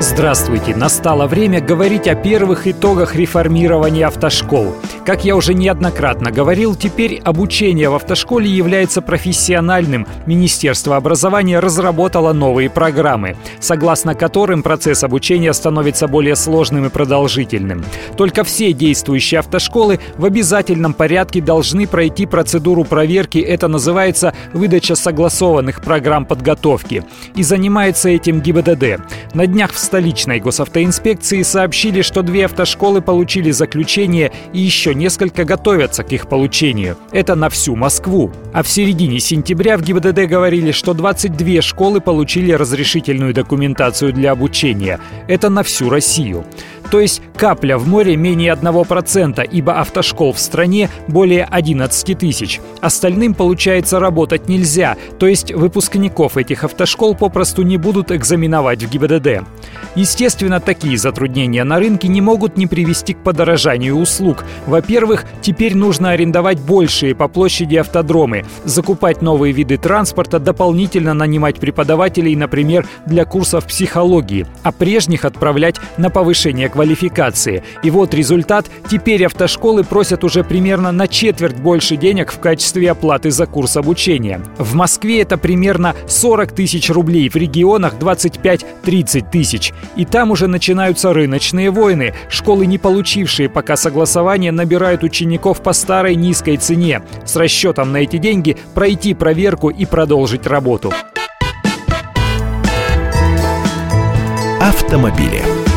Здравствуйте! Настало время говорить о первых итогах реформирования автошкол. Как я уже неоднократно говорил, теперь обучение в автошколе является профессиональным. Министерство образования разработало новые программы, согласно которым процесс обучения становится более сложным и продолжительным. Только все действующие автошколы в обязательном порядке должны пройти процедуру проверки, это называется выдача согласованных программ подготовки. И занимается этим ГИБДД. На днях в столичной госавтоинспекции сообщили, что две автошколы получили заключение и еще несколько готовятся к их получению. Это на всю Москву. А в середине сентября в ГИБДД говорили, что 22 школы получили разрешительную документацию для обучения. Это на всю Россию. То есть капля в море менее 1%, ибо автошкол в стране более 11 тысяч. Остальным, получается, работать нельзя, то есть выпускников этих автошкол попросту не будут экзаменовать в ГИБДД. Естественно, такие затруднения на рынке не могут не привести к подорожанию услуг. Во-первых, теперь нужно арендовать большие по площади автодромы, закупать новые виды транспорта, дополнительно нанимать преподавателей, например, для курсов психологии, а прежних отправлять на повышение квалификации. И вот результат. Теперь автошколы просят уже примерно на четверть больше денег в качестве оплаты за курс обучения. В Москве это примерно 40 тысяч рублей, в регионах 25-30 тысяч. И там уже начинаются рыночные войны. Школы, не получившие пока согласования, набирают учеников по старой низкой цене. С расчетом на эти деньги пройти проверку и продолжить работу. Автомобили.